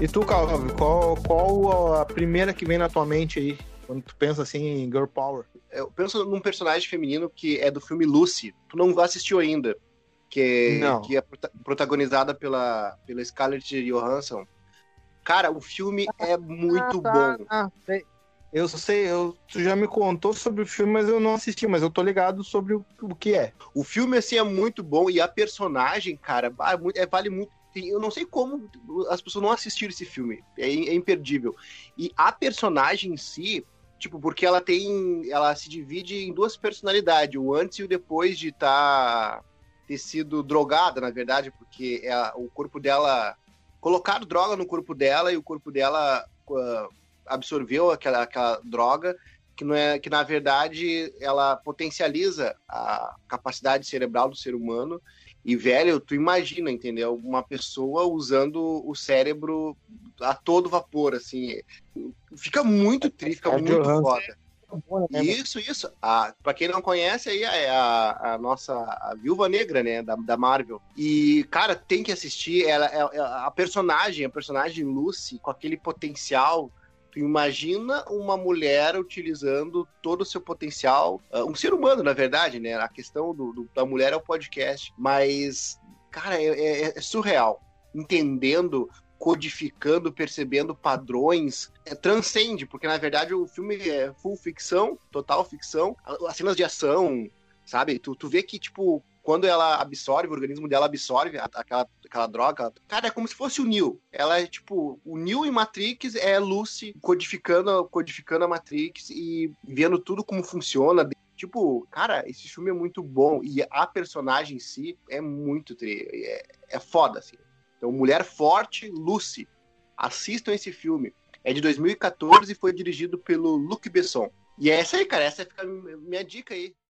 E tu, Calvin, qual, qual a primeira que vem na tua mente aí? Quando tu pensa assim em Girl Power. Eu penso num personagem feminino que é do filme Lucy. Tu não assistiu ainda. Que, Não. que é prota- protagonizada pela, pela Scarlett Johansson. Cara, o filme é muito bom. Ah, sei. Eu sei, eu, tu já me contou sobre o filme, mas eu não assisti, mas eu tô ligado sobre o, o que é. O filme, assim, é muito bom. E a personagem, cara, é é- vale muito. Eu não sei como as pessoas não assistiram esse filme. É, é imperdível. E a personagem em si, tipo, porque ela tem. Ela se divide em duas personalidades, o antes e o depois de estar ter sido drogada, na verdade, porque ela- o corpo dela. Colocaram droga no corpo dela e o corpo dela ah, absorveu aquela, aquela droga que, não é, que na verdade ela potencializa a capacidade cerebral do ser humano. E, velho, tu imagina, entendeu? Uma pessoa usando o cérebro a todo vapor, assim. Fica muito triste, fica É muito Johansson. foda. Isso, isso. A, pra quem não conhece, aí é a, a nossa a Viúva Negra, né, da, da Marvel. E, cara, tem que assistir. Ela, é- é- a personagem, a personagem Lucy, com aquele potencial. Tu imagina uma mulher utilizando todo o seu potencial, ah, um ser humano, na verdade, né? A questão do, do- da mulher é o podcast, mas, cara, é, é- é surreal. Entendendo, codificando, percebendo padrões, é, transcende, porque na verdade o filme é full ficção, total ficção, as cenas de ação, sabe? Tu, tu vê que, tipo, quando ela absorve, o organismo dela absorve aquela, aquela droga, cara, é como se fosse o Neo. Ela é, tipo, o Neo em Matrix é Lucy codificando, codificando a Matrix e vendo tudo como funciona. Tipo, cara, esse filme é muito bom e a personagem em si é muito tri, é, é foda, assim. Então, Mulher Forte, Lucy. Assistam esse filme. É de 2014 e foi dirigido pelo Luc Besson. E é essa aí, cara. Essa fica minha dica aí.